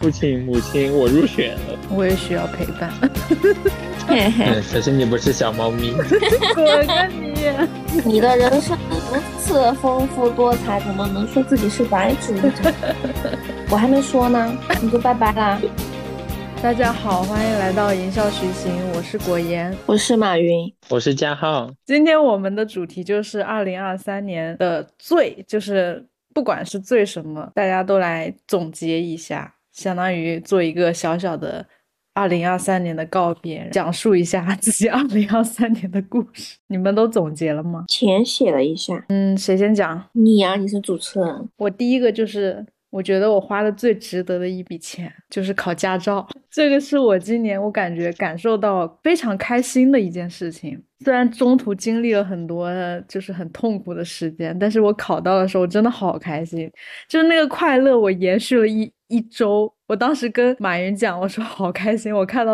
父亲、母亲，我入选了。我也需要陪伴。嗯，可是你不是小猫咪。我跟你，你的人生如此丰富多彩，怎么能说自己是白纸？我还没说呢，你就拜拜啦。大家好，欢迎来到营销徐行，我是果言，我是马云，我是嘉浩。今天我们的主题就是二零二三年的最，就是不管是最什么，大家都来总结一下。相当于做一个小小的二零二三年的告别，讲述一下自己二零二三年的故事。你们都总结了吗？浅写了一下。嗯，谁先讲？你呀，你是主持人。我第一个就是，我觉得我花的最值得的一笔钱就是考驾照。这个是我今年我感觉感受到非常开心的一件事情。虽然中途经历了很多就是很痛苦的时间，但是我考到的时候真的好开心，就是那个快乐我延续了一。一周，我当时跟马云讲，我说好开心，我看到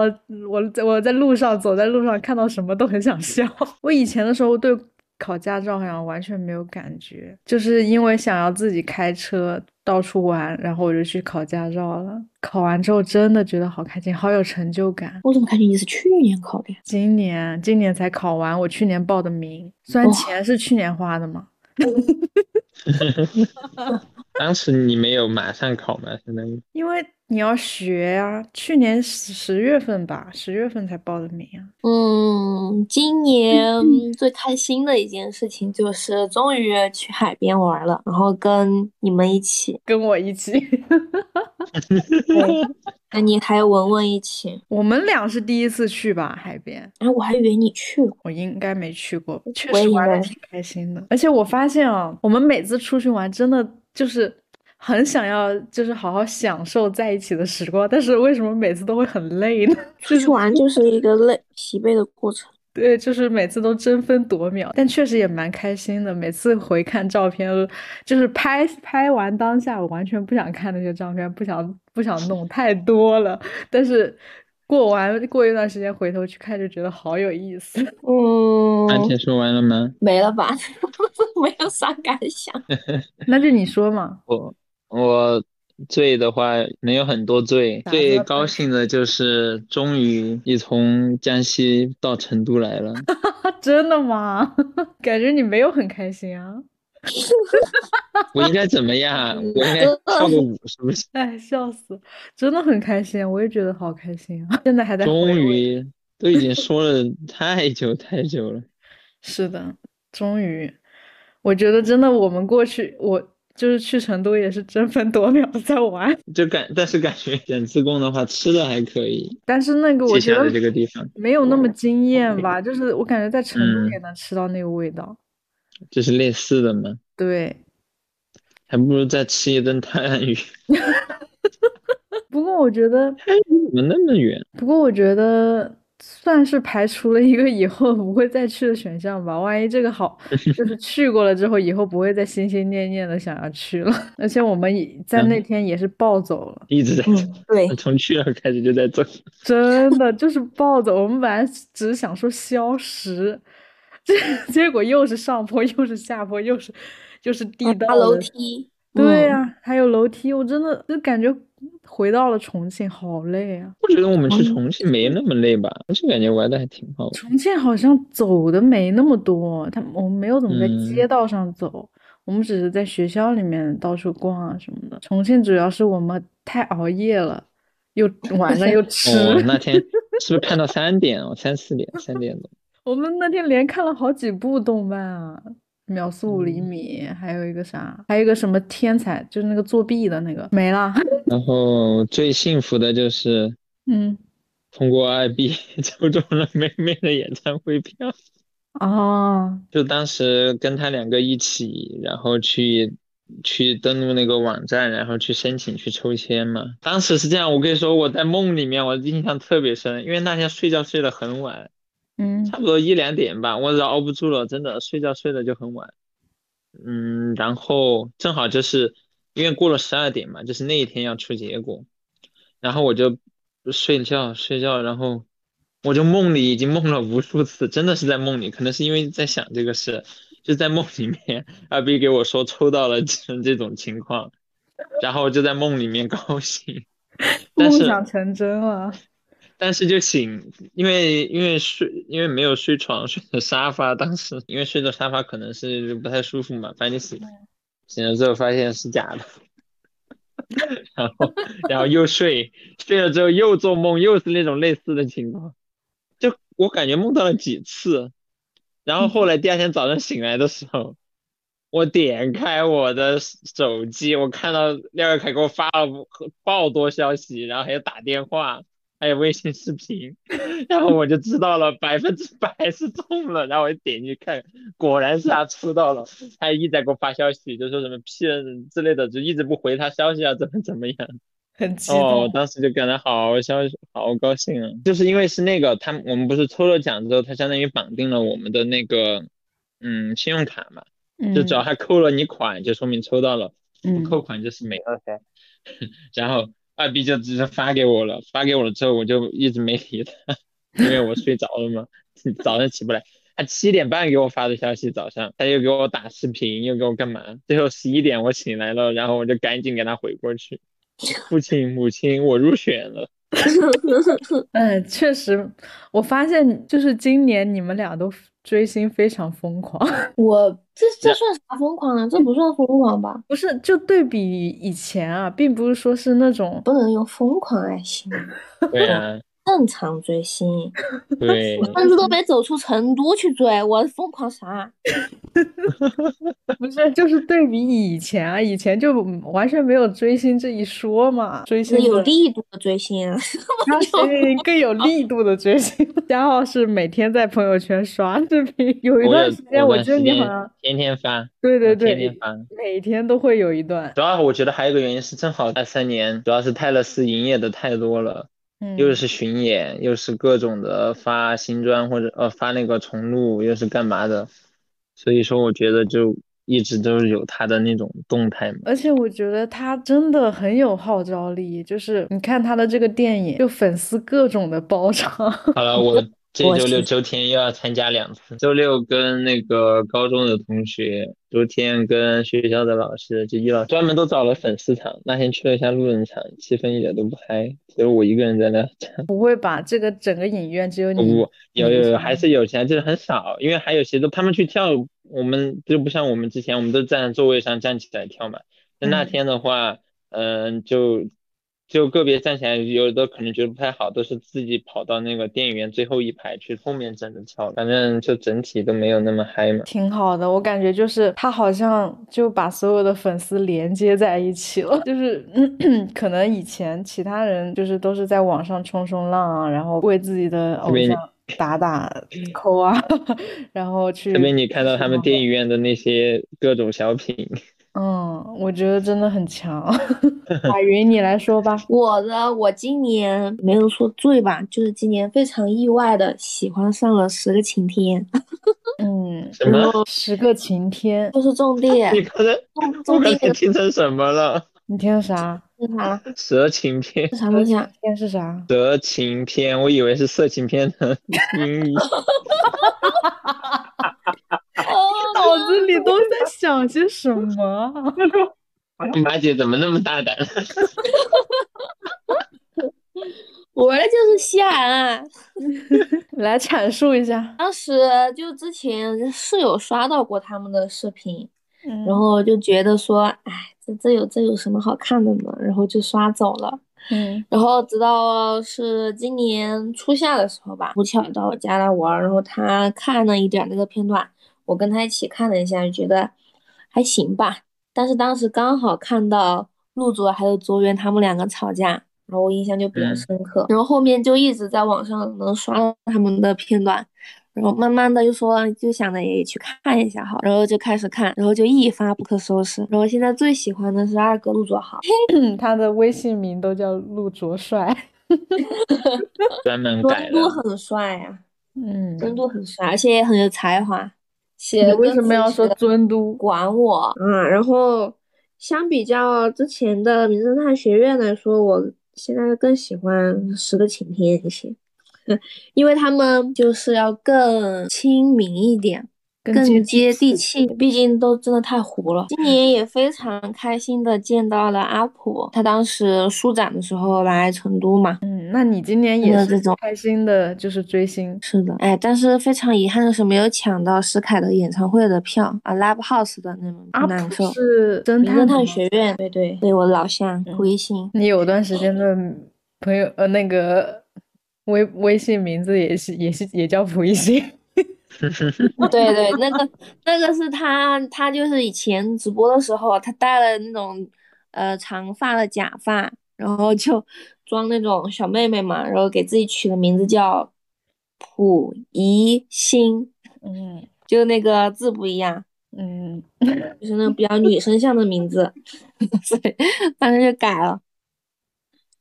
我在我在路上走在路上看到什么都很想笑。我以前的时候对考驾照好像完全没有感觉，就是因为想要自己开车到处玩，然后我就去考驾照了。考完之后真的觉得好开心，好有成就感。我怎么感觉你是去年考的？今年，今年才考完。我去年报的名，虽然钱是去年花的嘛。当时你没有马上考吗？相当于因为你要学呀。去年十十月份吧，十月份才报的名啊。嗯，今年最开心的一件事情就是终于去海边玩了，然后跟你们一起，跟我一起。跟你还有文文一起，我们俩是第一次去吧海边。哎，我还以为你去过，我应该没去过。确实玩的挺开心的，而且我发现啊，我们每次出去玩真的就是很想要，就是好好享受在一起的时光。但是为什么每次都会很累呢？出去玩就是一个累疲惫的过程。对，就是每次都争分夺秒，但确实也蛮开心的。每次回看照片，就是拍拍完当下，我完全不想看那些照片，不想不想弄太多了。但是过完过一段时间回头去看，就觉得好有意思。嗯，安姐说完了吗？没了吧？没有啥感想。那就你说嘛。我我。醉的话没有很多醉，最高兴的就是终于你从江西到成都来了，真的吗？感觉你没有很开心啊。我应该怎么样？我应该跳个舞是不是？哎，笑死！真的很开心，我也觉得好开心啊。现在还在。终于都已经说了太久太久了。是的，终于，我觉得真的，我们过去我。就是去成都也是争分夺秒的在玩，就感但是感觉选自贡的话吃的还可以，但是那个我觉得这个地方没有那么惊艳吧，就是我感觉在成都也能吃到那个味道，就是类似的吗？对，还不如再吃一顿泰安鱼。不过我觉得太怎么那么远？不过我觉得。算是排除了一个以后不会再去的选项吧。万一这个好，就是去过了之后，以后不会再心心念念的想要去了。而且我们在那天也是暴走了，一直在走。对，从去了开始就在走。真的就是暴走。我们本来只是想说消食，结 结果又是上坡，又是下坡，又是又是地道楼梯。对呀，还有楼梯，我真的就感觉。回到了重庆，好累啊！我觉得我们去重庆没那么累吧，重庆感觉玩的还挺好的。重庆好像走的没那么多，他我们没有怎么在街道上走，我们只是在学校里面到处逛啊什么的。重庆主要是我们太熬夜了，又晚上又 吃。那天是不是看到三点哦？三四点，三点多。我们那天连看了好几部动漫啊。秒速五厘米，还有一个啥？还有一个什么天才？就是那个作弊的那个没了。然后最幸福的就是，嗯，通过二 B 抽中了妹妹的演唱会票。哦，就当时跟他两个一起，然后去去登录那个网站，然后去申请去抽签嘛。当时是这样，我跟你说，我在梦里面，我印象特别深，因为那天睡觉睡得很晚。嗯，差不多一两点吧，我熬不住了，真的睡觉睡的就很晚。嗯，然后正好就是因为过了十二点嘛，就是那一天要出结果，然后我就睡觉睡觉，然后我就梦里已经梦了无数次，真的是在梦里，可能是因为在想这个事，就在梦里面，二 B 给我说抽到了这这种情况，然后就在梦里面高兴。但是梦想成真了。但是就醒，因为因为睡，因为没有睡床，睡的沙发。当时因为睡的沙发可能是不太舒服嘛，反正醒醒了之后发现是假的，然后然后又睡，睡了之后又做梦，又是那种类似的情况，就我感觉梦到了几次，然后后来第二天早上醒来的时候，我点开我的手机，我看到廖月凯给我发了爆多消息，然后还有打电话。还有微信视频，然后我就知道了百分之百是中了，然后我就点进去看，果然是他出到了，他一直在给我发消息，就说什么骗之类的，就一直不回他消息啊，怎么怎么样，很激动。哦，我当时就感到好消好高兴啊，就是因为是那个他我们不是抽了奖之后，他相当于绑定了我们的那个嗯信用卡嘛，就只要他扣了你款，就说明抽到了，不扣款就是没了噻，然后。二 B 就直接发给我了，发给我了之后我就一直没理他，因为我睡着了嘛，早上起不来。他七点半给我发的消息，早上他又给我打视频，又给我干嘛？最后十一点我醒来了，然后我就赶紧给他回过去。父亲母亲，我入选了。嗯，确实，我发现就是今年你们俩都。追星非常疯狂，我这这算啥疯狂啊？这不算疯狂吧？不是，就对比以前啊，并不是说是那种不能用疯狂来形容。对啊。正常追星，对，甚至都没走出成都去追，我疯狂啥？不是，就是对比以前啊，以前就完全没有追星这一说嘛，追星有力度的追星，更有力度的追星。嘉浩是每天在朋友圈刷视频，有一段时间我记得你好像天天翻，对对对，天天翻，每天都会有一段。主要我觉得还有一个原因是，正好那三年，主要是泰勒斯营业的太多了。又是巡演，又是各种的发新专或者呃发那个重录，又是干嘛的，所以说我觉得就一直都是有他的那种动态嘛。而且我觉得他真的很有号召力，就是你看他的这个电影，就粉丝各种的包场。好了，我。这周六周天又要参加两次，周六跟那个高中的同学，周天跟学校的老师，就一老专门都找了粉丝场。那天去了一下路人场，气氛一点都不嗨，只有我一个人在那站。不会吧？这个整个影院只有你？不，有有有，还是有钱，就是很少，因为还有些都他们去跳，我们就不像我们之前，我们都站在座位上站起来跳嘛。那那天的话，嗯，就。就个别站起来，有的可能觉得不太好，都是自己跑到那个电影院最后一排去后面站着跳。反正就整体都没有那么嗨嘛。挺好的，我感觉就是他好像就把所有的粉丝连接在一起了。就是 可能以前其他人就是都是在网上冲冲浪啊，然后为自己的偶像打打 call 啊，然后去。特别你看到他们电影院的那些各种小品。嗯，我觉得真的很强。马云，你来说吧。我的，我今年没有说醉吧，就是今年非常意外的喜欢上了十个晴天。嗯，什么？十个晴天就是种地。你刚才，我刚才听成什么了？你听啥？听啥？蛇情片。是啥东西啊？片是啥？蛇情片，我以为是色情片的音译。脑子里都在想些什么？马姐怎么那么大胆？我的就是西安啊！来阐述一下。当时就之前是有刷到过他们的视频，然后就觉得说，哎，这这有这有什么好看的呢？然后就刷走了。嗯。然后直到是今年初夏的时候吧，吴巧到我家来玩，然后他看了一点那个片段。我跟他一起看了一下，就觉得还行吧。但是当时刚好看到陆卓还有卓源他们两个吵架，然后我印象就比较深刻。然后后面就一直在网上能刷到他们的片段，然后慢慢的就说就想着也去看一下好，然后就开始看，然后就一发不可收拾。然后现在最喜欢的是二哥陆卓豪，他的微信名都叫陆卓帅，专门改的。真很帅呀，嗯，真度很帅，而且也很有才华。你为什么要说尊都管我？啊，然后相比较之前的名侦探学院来说，我现在更喜欢十个晴天一些，因为他们就是要更亲民一点，更更接接地气，毕竟都真的太糊了。今年也非常开心的见到了阿普，他当时书展的时候来成都嘛。嗯，那你今年也是这种开心的，就是追星。是的，哎，但是非常遗憾的是没有抢到石凯的演唱会的票啊，Live House 的那种阿普难受。是侦探学院，对对对，我老乡嗯蒲一星。你有段时间的朋友呃那个微微信名字也是也是也叫蒲一星。对对，那个那个是他，他就是以前直播的时候，他戴了那种呃长发的假发，然后就 装那种小妹妹嘛，然后给自己取的名字叫溥仪星，嗯就那个字不一样，嗯，就是那种比较女生像的名字，所以当时就改了。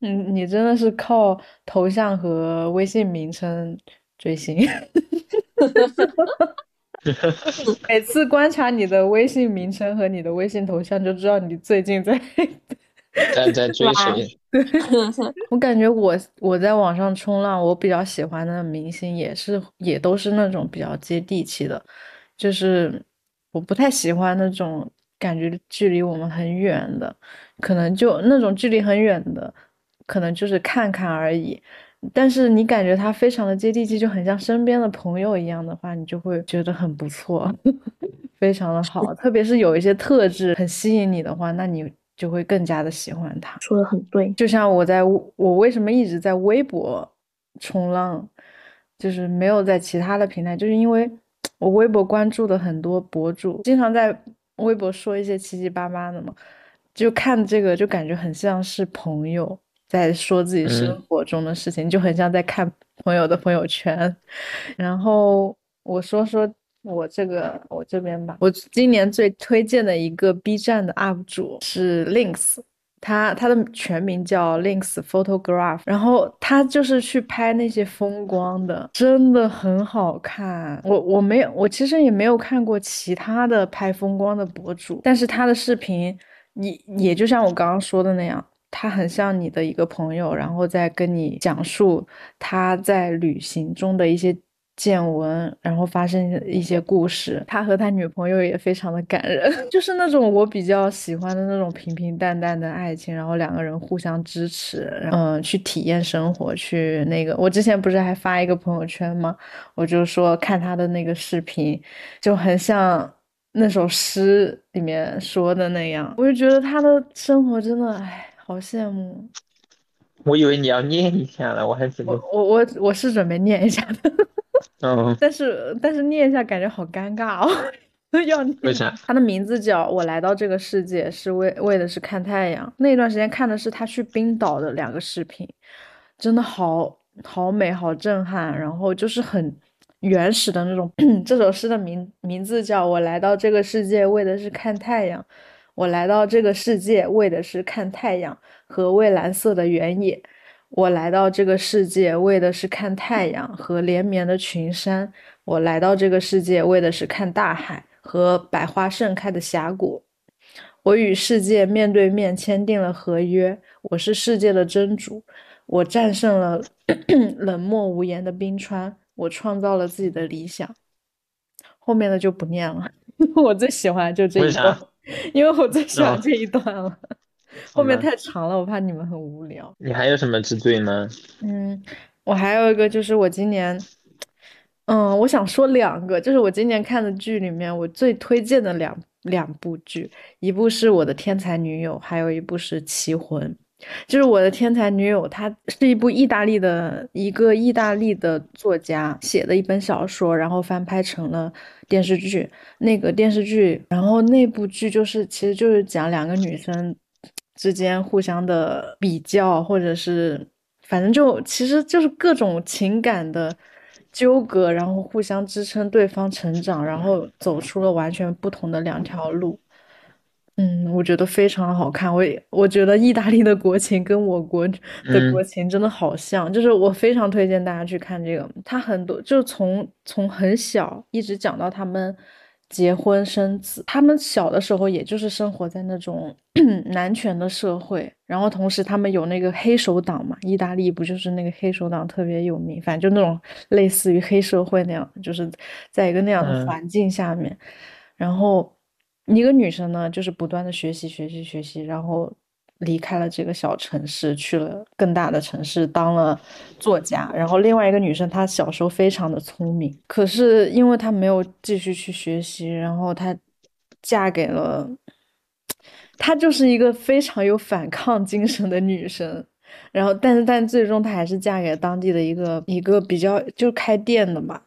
嗯，你真的是靠头像和微信名称追星。每次观察你的微信名称和你的微信头像，就知道你最近在。在在 追谁？我感觉我我在网上冲浪，我比较喜欢的明星也是也都是那种比较接地气的，就是我不太喜欢那种感觉距离我们很远的，可能就那种距离很远的，可能就是看看而已。但是你感觉他非常的接地气，就很像身边的朋友一样的话，你就会觉得很不错，非常的好。特别是有一些特质很吸引你的话，那你就会更加的喜欢他。说的很对，就像我在我为什么一直在微博冲浪，就是没有在其他的平台，就是因为我微博关注的很多博主，经常在微博说一些七七八八的嘛，就看这个就感觉很像是朋友在说自己生嗯活中的事情，就很像在看朋友的朋友圈。然后我说说我这个我这边吧，我今年最推荐的一个 B 站的 UP 主是 Links。他他的全名叫 Links Photograph，然后他就是去拍那些风光的，真的很好看。我我没有，我其实也没有看过其他的拍风光的博主，但是他的视频也也就像我刚刚说的那样，他很像你的一个朋友，然后再跟你讲述他在旅行中的一些见闻，然后发生一些故事。他和他女朋友也非常的感人，就是那种我比较喜欢的那种平平淡淡的爱情，然后两个人互相支持，嗯，去体验生活，去那个。我之前不是还发一个朋友圈吗？我就说看他的那个视频，就很像那首诗里面说的那样，我就觉得他的生活真的，哎，好羡慕。我以为你要念一下了，我还准备我。我我我是准备念一下的。嗯，但是但是念一下感觉好尴尬哦，要念。为啥？他的名字叫《我来到这个世界是为为的是看太阳》。那段时间看的是他去冰岛的两个视频，真的好好美好震撼，然后就是很原始的那种。这首诗的名名字叫《我来到这个世界为的是看太阳》，我来到这个世界为的是看太阳和蔚蓝色的原野。我来到这个世界为的是看太阳和连绵的群山。我来到这个世界为的是看大海和百花盛开的峡谷。我与世界面对面签订了合约。我是世界的真主。我战胜了 冷漠无言的冰川。我创造了自己的理想。后面的就不念了，我最喜欢就这一段，因为我最喜欢这一段了。后面太长了，我怕你们很无聊。你还有什么之最吗？嗯，我还有一个就是我今年，嗯，我想说两个，就是我今年看的剧里面我最推荐的两两部剧，一部是我的天才女友，还有一部是棋魂。就是我的天才女友，她是一部意大利的一个意大利的作家写的一本小说，然后翻拍成了电视剧。那个电视剧，然后那部剧就是其实就是讲两个女生。之间互相的比较，或者是反正就其实就是各种情感的纠葛，然后互相支撑对方成长，然后走出了完全不同的两条路。嗯，我觉得非常好看。我我觉得意大利的国情跟我国的国情真的好像，嗯、就是我非常推荐大家去看这个。他很多就从从很小一直讲到他们。结婚生子，他们小的时候也就是生活在那种 男权的社会，然然后同时他们有那个黑手党嘛，意大利不就是那个黑手党特别有名，反正就那种类似于黑社会那样，就是在一个那样的环境下面，然后一个女生呢，就是不断的学习学习学习，然后。离开了这个小城市，去了更大的城市当了作家。然后另外一个女生，她小时候非常的聪明，可是因为她没有继续去学习，然后她嫁给了，她就是一个非常有反抗精神的女生。然后，但是但最终她还是嫁给了当地的一个一个比较就开店的吧，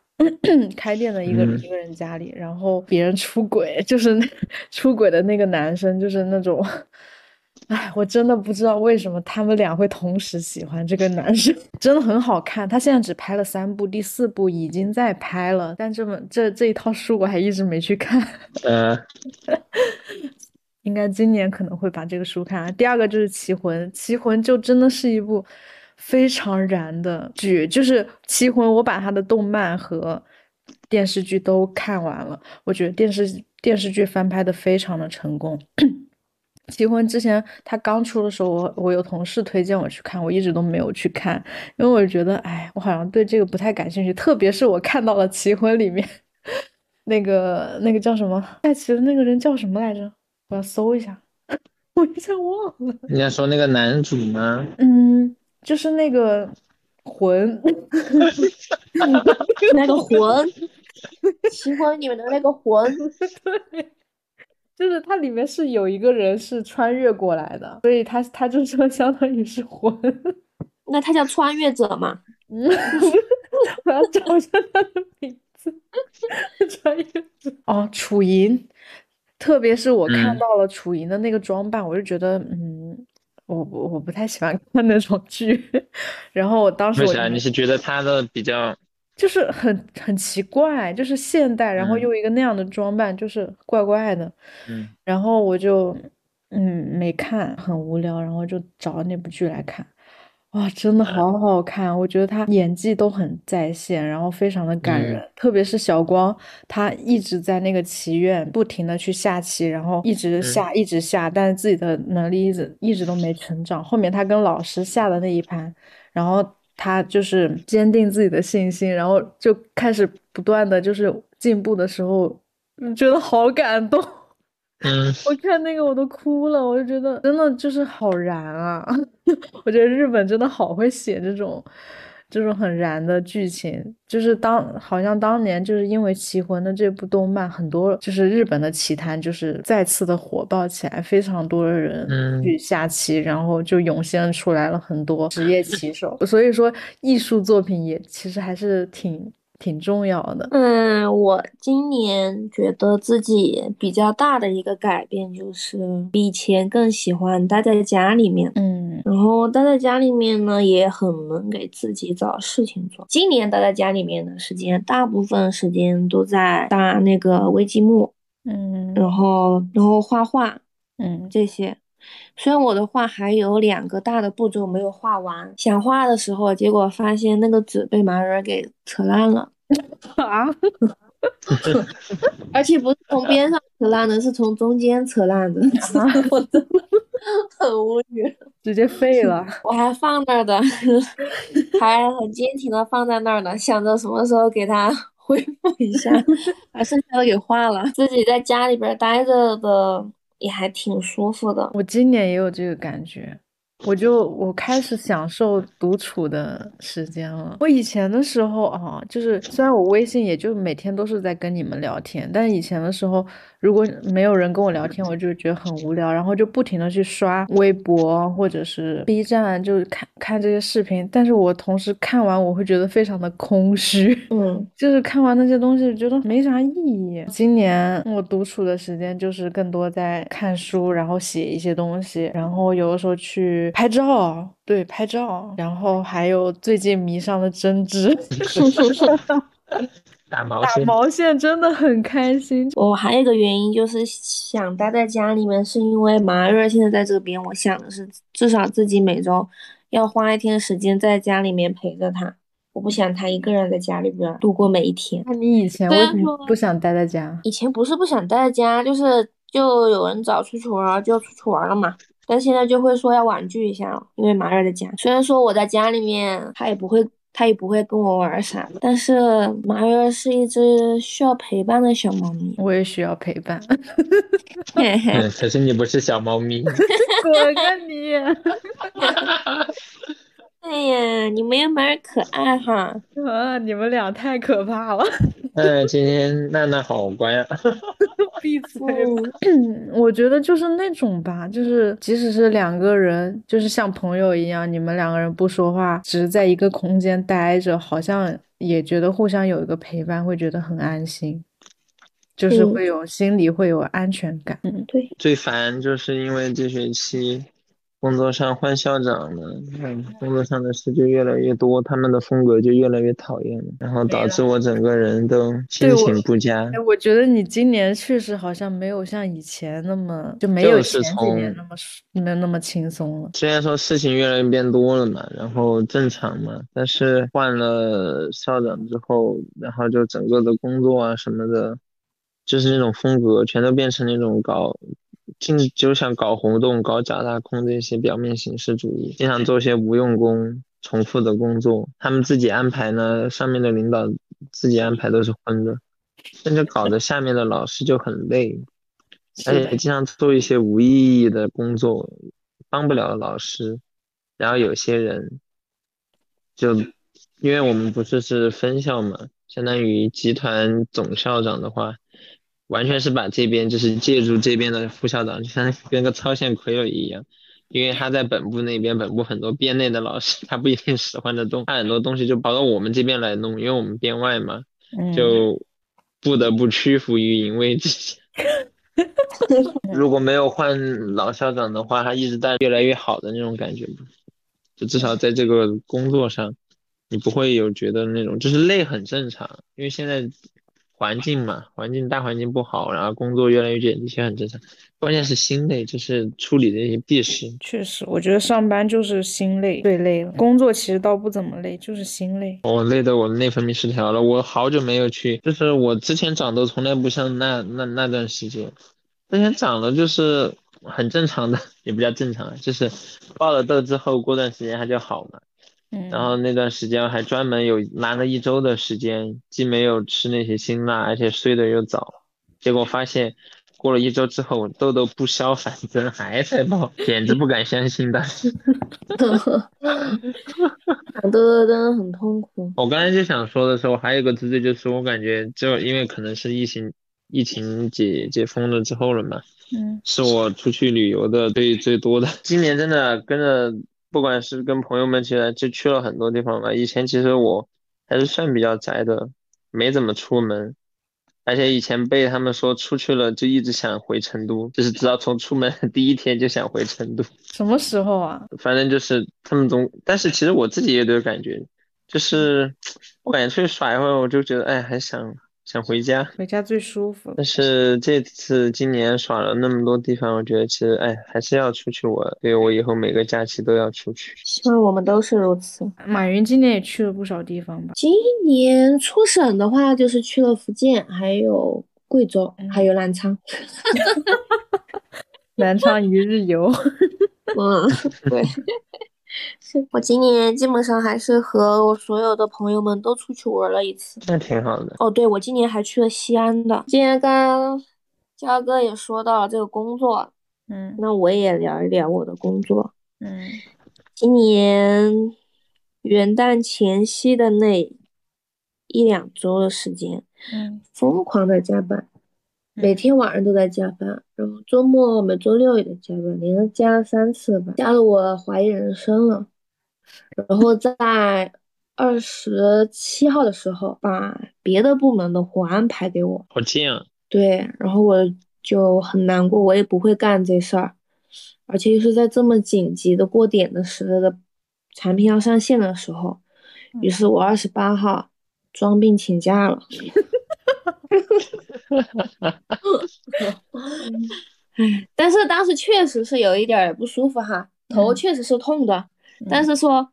开店的一个一个人家里。然后别人出轨，就是 出轨的那个男生，就是那种。哎，我真的不知道为什么他们俩会同时喜欢这个男生，真的很好看。他现在只拍了三部，第四部已经在拍了，但这么这这一套书我还一直没去看。嗯，应该今年可能会把这个书看。第二个就是《棋魂》，《棋魂》就真的是一部非常燃的剧，就是《棋魂》，我把它的动漫和电视剧都看完了，我觉得电视电视剧翻拍的非常的成功。棋魂之前他刚出的时候，我我有同事推荐我去看，我一直都没有去看，因为我觉得，哎，我好像对这个不太感兴趣。特别是我看到了棋魂里面那个那个叫什么爱奇的那个人叫什么来着？我要搜一下，我一下忘了。你要说那个男主吗？嗯，就是那个魂，那个魂，棋魂里面的那个魂。对。就是它里面是有一个人是穿越过来的，所以他他就说相当于是魂。那他叫穿越者吗？嗯，我要找一下他的名字。穿越者哦，楚莹，特别是我看到了楚莹的那个装扮，我就觉得，嗯，我我我不太喜欢 看那种剧。然后我当时为啥？你是觉得他的比较？就是很很奇怪，就是现代，然后又一个那样的装扮，就是怪怪的。嗯，然后我就嗯没看，很无聊，然后就找那部剧来看。哇，真的好好看！我觉得他演技都很在线，然后非常的感人。特别是小光，他一直在那个棋院不停的去下棋，然后一直下一直下，但是自己的能力一直一直都没成长。后面他跟老师下的那一盘，然后。他就是坚定自己的信心，然后就开始不断的就是进步的时候，觉得好感动。嗯，我看那个我都哭了，我就觉得真的就是好燃啊！我觉得日本真的好会写这种。这种很燃的剧情，就是当好像当年就是因为《棋魂》的这部动漫，很多就是日本的棋坛就是再次的火爆起来，非常多的人去下棋，然后就涌现出来了很多职业棋手。所以说，艺术作品也其实还是挺。挺重要的。嗯，我今年觉得自己比较大的一个改变就是比以前更喜欢待在家里面。嗯，然后待在家里面呢，也很能给自己找事情做。今年待在家里面的时间，大部分时间都在打那个微积木。嗯，然后然后画画。嗯，这些。虽然我的画还有两个大的步骤没有画完，想画的时候，结果发现那个纸被盲人给扯烂了 啊！而且不是从边上扯烂的，是从中间扯烂的，我真的很无语，直接废了。我还放那儿的，还很坚挺的放在那儿呢，想着什么时候给它恢复一下，把剩下的给画了。自己在家里边待着的。也还挺舒服的，我今年也有这个感觉。我就我开始享受独处的时间了。我以前的时候啊，就是虽然我微信也就每天都是在跟你们聊天，但以前的时候，如果没有人跟我聊天，我就觉得很无聊，然后就不停的去刷微博或者是 B 站，就是看看这些视频。但是我同时看完，我会觉得非常的空虚，嗯，就是看完那些东西，觉得没啥意义。今年我独处的时间就是更多在看书，然后写一些东西，然后有的时候去。拍照，对拍照，然后还有最近迷上了针织，打毛线，打毛线真的很开心。我还有一个原因就是想待在家里面，是因为麻热现在在这边，我想的是至少自己每周要花一天时间在家里面陪着他，我不想他一个人在家里边度过每一天。那你以前为什么不想待在家？以前不是不想待在家，就是就有人找出去玩就出去玩了嘛。但现在就会说要婉拒一下，因为马儿在家。虽然说我在家里面，他也不会，他也不会跟我玩啥的，但是麻月是一只需要陪伴的小猫咪。我也需要陪伴。嘿嘿，嗯，可是你不是小猫咪。滚个你！哎呀，你们也蛮可爱哈。啊，你们俩太可怕了。嗯，今天娜娜好乖啊。闭嘴吧！我觉得就是那种吧，就是即使是两个人，就是像朋友一样，你们两个人不说话，只是在一个空间待着，好像也觉得互相有一个陪伴，会觉得很安心，就是嗯会有心里会有安全感。嗯，对，最烦就是因为这学期工作上换校长了，嗯，工作上的事就越来越多，他们的风格就越来越讨厌了，然后导致我整个人都心情不佳哎，。我觉得你今年确实好像没有像以前那么，就没有就是前几年那么舒没有那么轻松了。虽然说事情越来越变多了嘛，然后正常嘛，但是换了校长之后，然后就整个的工作啊什么的，就是那种风格全都变成那种搞，尽就想搞活动、搞假大空这些表面形式主义，经常做些无用功、重复的工作，他们自己安排呢，上面的领导自己安排都是混的，甚至搞得下面的老师就很累。而且经常做一些无意义的工作，帮不了老师。然后有些人就，因为我们不是是分校嘛，相当于集团总校长的话，完全是把这边就是借助这边的副校长，就像跟个超线傀儡一样。因为他在本部那边，本部很多编内的老师，他不一定使唤得动，他很多东西就跑到我们这边来弄，因为我们编外嘛，嗯，就不得不屈服于淫威之下。如果没有换老校长的话，他一直带越来越好的那种感觉嘛，就至少在这个工作上，你不会有觉得那种就是累很正常，因为现在环境嘛，环境大环境不好，然后工作越来越卷，这些很正常。关键是心累，就是处理这些屁事。确实，我觉得上班就是心累，最累了。工作其实倒不怎么累，就是心累。我累的我内分泌失调了，我好久没有去，就是我之前长痘从来不像那那那段时间，之前长了就是很正常的，也不叫正常，啊就是爆了痘之后过段时间它就好了，嗯，然后那段时间还专门有拿了一周的时间，既没有吃那些辛辣，而且睡得又早，结果发现过了一周之后痘痘不消反增还在爆，简直不敢相信的。长痘痘真的很痛苦。我刚才就想说的时候，还有一个字字，就是我感觉就因为可能是疫情疫情解解封了之后了嘛，嗯是我出去旅游的最最多的。今年真的跟着，不管是跟朋友们起来，就去了很多地方吧。以前其实我还是算比较宅的，没怎么出门，而且以前被他们说出去了就一直想回成都，就是直到从出门的 第一天就想回成都。什么时候啊？反正就是他们总，但是其实我自己也都有感觉，就是 我感觉出去耍一会儿，我就觉得哎，还想想回家。回家最舒服。但是这次今年耍了那么多地方，我觉得其实哎还是要出去玩，所以我以后每个假期都要出去。希望我们都是如此。马云今年也去了不少地方吧？今年出省的话，就是去了福建，还有贵州，还有南昌。南昌一日游。嗯，对，是我今年基本上还是和我所有的朋友们都出去玩了一次。那挺好的。哦，对，我今年还去了西安的。今天刚刚焦哥也说到了这个工作，嗯那我也聊一聊我的工作。嗯今年元旦前夕的那一两周的时间，嗯疯狂的加班，每天晚上都在加班，然后周末每周六也在加班，连着加了三次吧，加的我怀疑人生了。然后在二十七号的时候，把别的部门的活安排给我，好贱啊！对，然后我就很难过，我也不会干这事儿，而且是在这么紧急的过点的时候的产品要上线的时候，于是我二十八号装病请假了。唉，但是当时确实是有一点儿不舒服哈，头嗯。确实是痛的，但是说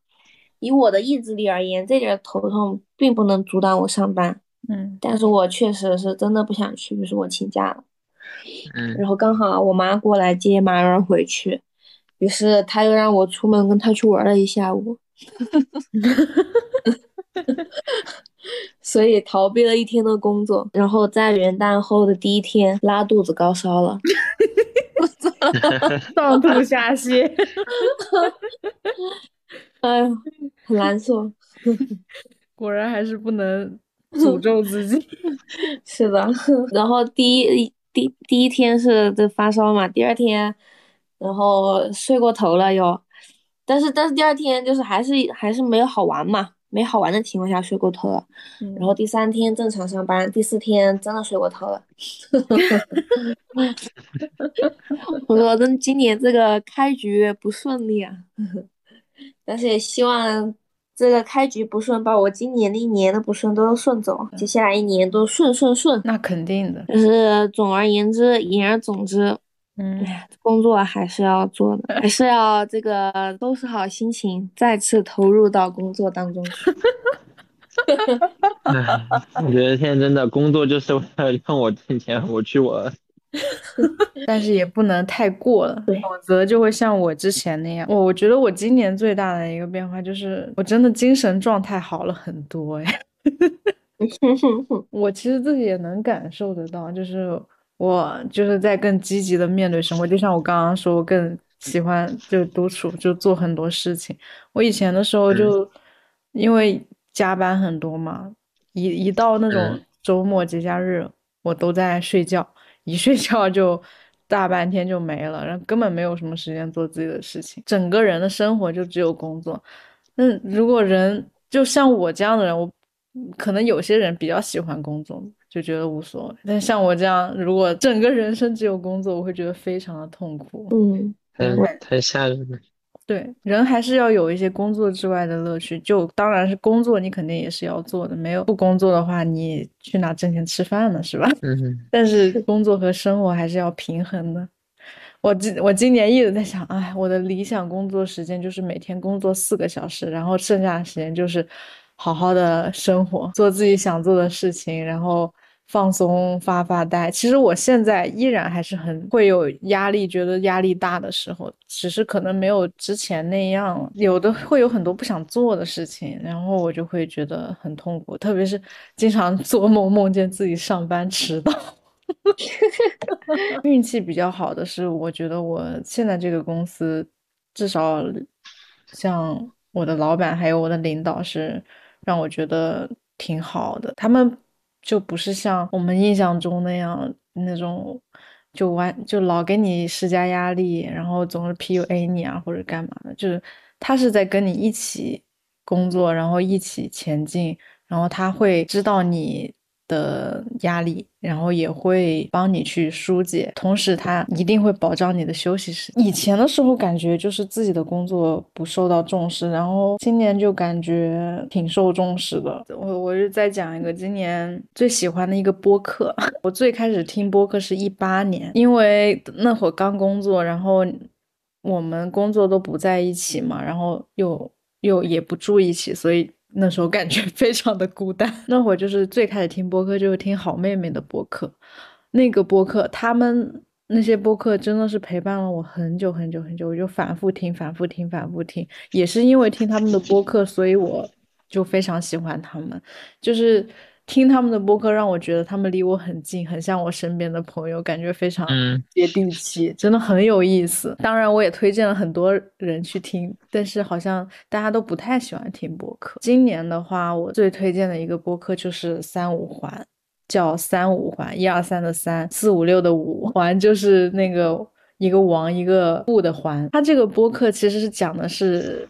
以我的意志力而言，这点头痛并不能阻挡我上班。嗯。但是我确实是真的不想去，于是我请假了。嗯。然后刚好我妈过来接马儿回去，于是她又让我出门跟她去玩了一下午，所以逃避了一天的工作，然后在元旦后的第一天拉肚子高烧了，上吐 下泻，哎呦，很难受。果然还是不能诅咒自己。是的，然后第一第第一天是这发烧嘛，第二天，然后睡过头了又，但是但是第二天就是还是还是没有好玩嘛，没好玩的情况下睡过头了，然后第三天正常上班，第四天真的睡过头了。我说真今年这个开局不顺利啊，但是也希望。这个开局不顺，把我今年的一年的不顺都顺走，接下来一年都顺顺顺。那肯定的，就是总而言之，言而总之，嗯，工作还是要做的，还是要这个收拾好心情，再次投入到工作当中去。我觉得现在真的工作就是为了让我挣钱，我去我。但是也不能太过了，否则就会像我之前那样。我我觉得我今年最大的一个变化就是，我真的精神状态好了很多哎。我其实自己也能感受得到，就是我就是在更积极的面对生活。就像我刚刚说，我更喜欢就独处，就做很多事情。我以前的时候就因为加班很多嘛，一一到那种周末节假日，我都在睡觉。一睡觉就大半天就没了，然后根本没有什么时间做自己的事情，整个人的生活就只有工作。那如果人就像我这样的人，我可能有些人比较喜欢工作，就觉得无所谓。但像我这样，如果整个人生只有工作，我会觉得非常的痛苦。嗯，太太吓人了。对，人还是要有一些工作之外的乐趣。就当然是工作，你肯定也是要做的。没有不工作的话，你去哪挣钱吃饭呢？是吧？嗯。但是工作和生活还是要平衡的。我今我今年一直在想，哎，我的理想工作时间就是每天工作四个小时，然后剩下的时间就是好好的生活，做自己想做的事情，然后。放松发发呆，其实我现在依然还是很会有压力，觉得压力大的时候，只是可能没有之前那样，有的会有很多不想做的事情，然后我就会觉得很痛苦，特别是经常 做梦梦见自己上班迟到。运气比较好的是，我觉得我现在这个公司，至少像我的老板还有我的领导是让我觉得挺好的，他们。就不是像我们印象中那样那种，就完就老给你施加压力，然后总是 PUA 你啊或者干嘛的，就是他是在跟你一起工作，然后一起前进，然后他会知道你。的压力，然后也会帮你去疏解，同时他一定会保障你的休息时以前的时候感觉就是自己的工作不受到重视，然后今年就感觉挺受重视的。我我就再讲一个今年最喜欢的一个播客。我最开始听播客是一八年，因为那会儿刚工作，然后我们工作都不在一起嘛，然后又又也不住一起，所以。那时候感觉 非常的孤单。那会儿就是最开始听播客，就是听好妹妹的播客。那个播客，他们那些播客真的是陪伴了我很久很久很久，我就反复听，反复听，反复听。也是因为听他们的播客，所以我就非常喜欢他们。就是。听他们的播客，让我觉得他们离我很近，很像我身边的朋友，感觉非常接地气，真的很有意思。当然，我也推荐了很多人去听，但是好像大家都不太喜欢听播客。今年的话，我最推荐的一个播客就是三五环，叫三五环，一二三的三，四五六的五环，就是那个一个王一个布的环。他这个播客其实是讲的是。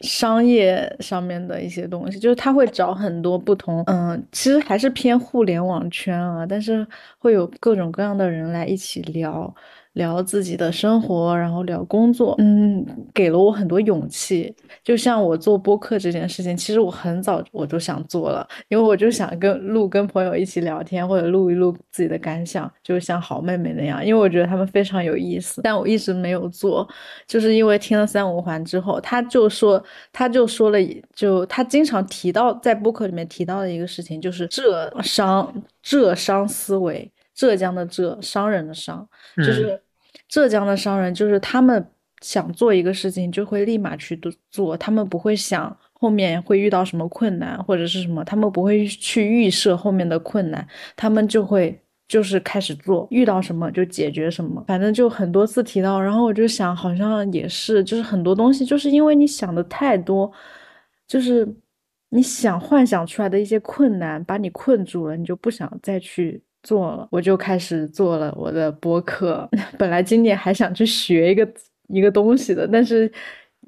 商业上面的一些东西，就是他会找很多不同，嗯，其实还是偏互联网圈啊，但是会有各种各样的人来一起聊。聊自己的生活，然后聊工作，嗯，给了我很多勇气。就像我做播客这件事情，其实我很早我就想做了，因为我就想跟录跟朋友一起聊天，或者录一录自己的感想，就像好妹妹那样，因为我觉得他们非常有意思。但我一直没有做，就是因为听了三五环之后，他就说，他就说了，就他经常提到在播客里面提到的一个事情，就是浙商浙商思维，浙江的浙商人的商，就是。浙江的商人就是他们想做一个事情就会立马去做，他们不会想后面会遇到什么困难或者是什么，他们不会去预设后面的困难，他们就会就是开始做，遇到什么就解决什么，反正就很多次提到，然后我就想，好像也是，就是很多东西就是因为你想的太多，就是你想幻想出来的一些困难把你困住了，你就不想再去。做了，我就开始做了我的播客。本来今年还想去学一个一个东西的，但是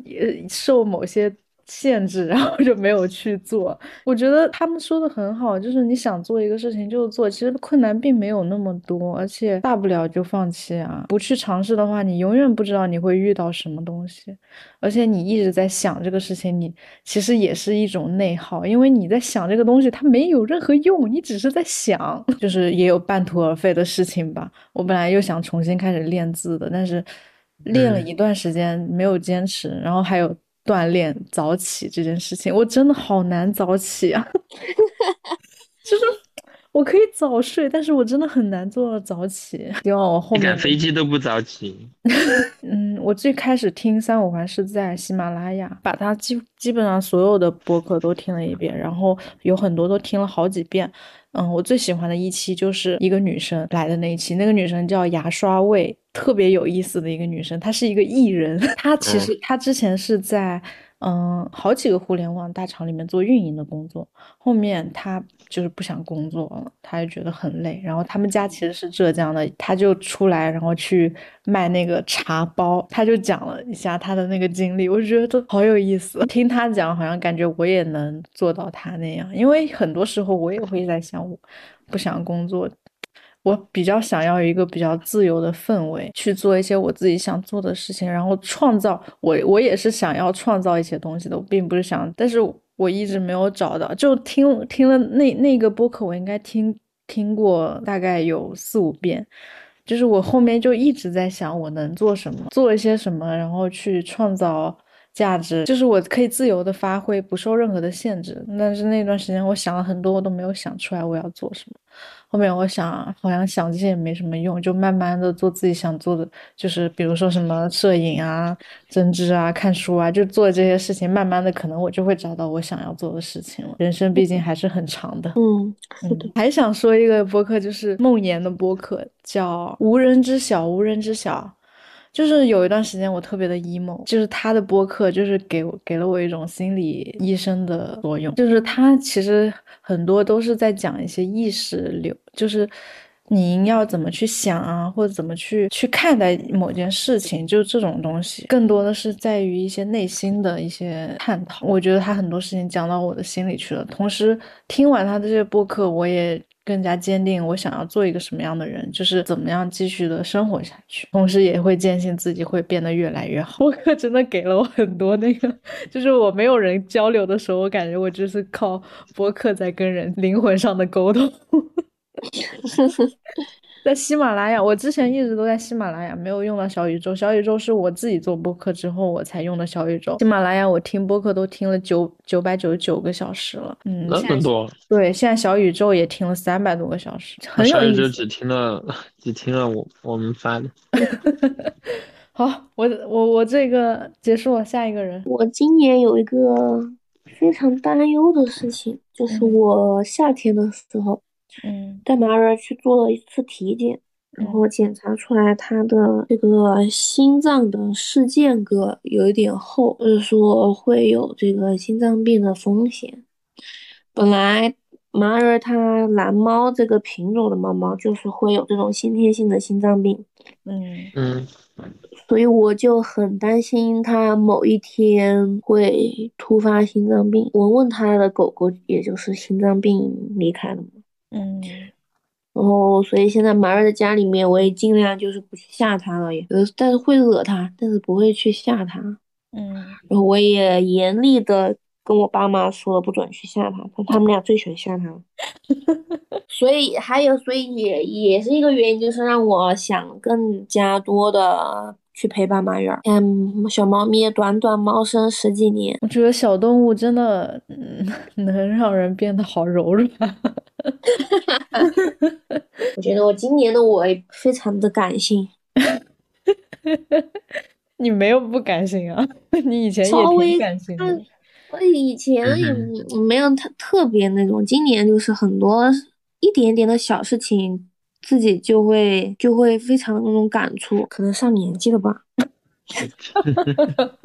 也受某些。限制，然后就没有去做。我觉得他们说的很好，就是你想做一个事情就做，其实困难并没有那么多，而且大不了就放弃啊。不去尝试的话，你永远不知道你会遇到什么东西。而且你一直在想这个事情，你其实也是一种内耗，因为你在想这个东西，它没有任何用，你只是在想，就是也有半途而废的事情吧。我本来又想重新开始练字的，但是练了一段时间没有坚持，然后还有。锻炼早起这件事情，我真的好难早起啊！就是我可以早睡，但是我真的很难做到早起。希望我后面赶飞机都不早起。嗯，我最开始听三五环是在喜马拉雅，把它基基本上所有的播客都听了一遍，然后有很多都听了好几遍。嗯，我最喜欢的一期就是一个女生来的那一期，那个女生叫牙刷味，特别有意思的一个女生，她是一个艺人，她其实她之前是在。嗯，好几个互联网大厂里面做运营的工作，后面她就是不想工作了，她就觉得很累。然后他们家其实是浙江的，她就出来，然后去卖那个茶包。她就讲了一下她的那个经历，我觉得好有意思。听她讲，好像感觉我也能做到她那样，因为很多时候我也会在想，我不想工作。我比较想要一个比较自由的氛围，去做一些我自己想做的事情，然后创造。我我也是想要创造一些东西的，我并不是想，但是我一直没有找到。就听听了那那个播客，我应该听听过大概有四五遍。就是我后面就一直在想，我能做什么，做一些什么，然后去创造价值，就是我可以自由的发挥，不受任何的限制。但是那段时间，我想了很多，我都没有想出来我要做什么。后面我想，好像想这些也没什么用，就慢慢的做自己想做的，就是比如说什么摄影啊、针织啊、看书啊，就做这些事情。慢慢的，可能我就会找到我想要做的事情了。人生毕竟还是很长的。嗯，是的。还想说一个播客，就是梦妍的播客，叫《无人知晓》，无人知晓。就是有一段时间我特别的 emo，就是他的播客就是给我给了我一种心理医生的作用，就是他其实很多都是在讲一些意识流，就是你要怎么去想啊，或者怎么去去看待某件事情，就这种东西，更多的是在于一些内心的一些探讨。我觉得他很多事情讲到我的心里去了，同时听完他的这些播客，我也。更加坚定，我想要做一个什么样的人，就是怎么样继续的生活下去，同时也会坚信自己会变得越来越好。播客真的给了我很多那个，就是我没有人交流的时候，我感觉我就是靠播客在跟人灵魂上的沟通。在喜马拉雅，我之前一直都在喜马拉雅，没有用到小宇宙。小宇宙是我自己做播客之后我才用的小宇宙。喜马拉雅我听播客都听了九九百九十九个小时了，嗯，那么多。对，现在小宇宙也听了三百多个小时，很有意思。小宇宙只听了只听了我我们发的。好，我我我这个结束了，下一个人。我今年有一个非常担忧的事情，就是我夏天的时候。嗯，带马儿去做了一次体检，然后检查出来他的这个心脏的室间隔有一点厚，就是说会有这个心脏病的风险。本来马儿它蓝猫这个品种的猫猫就是会有这种先天性的心脏病，嗯嗯，所以我就很担心它某一天会突发心脏病。我问他的狗狗，也就是心脏病离开了嗯，然后所以现在马瑞的家里面，我也尽量就是不去吓它了，也呃，但是会惹它，但是不会去吓它。嗯，然后我也严厉的跟我爸妈说了，不准去吓它，他们俩最喜欢吓它。所以还有，所以也也是一个原因，就是让我想更加多的。去陪伴马儿，嗯，小猫咪短短猫生十几年，我觉得小动物真的，嗯，能让人变得好柔软。我觉得我今年的我非常的感性。你没有不感性啊？你以前也稍微挺甘心的。我以前也嗯没有特特别那种，今年就是很多一点点的小事情，自己就会就会非常的那种感触，可能上年纪了吧。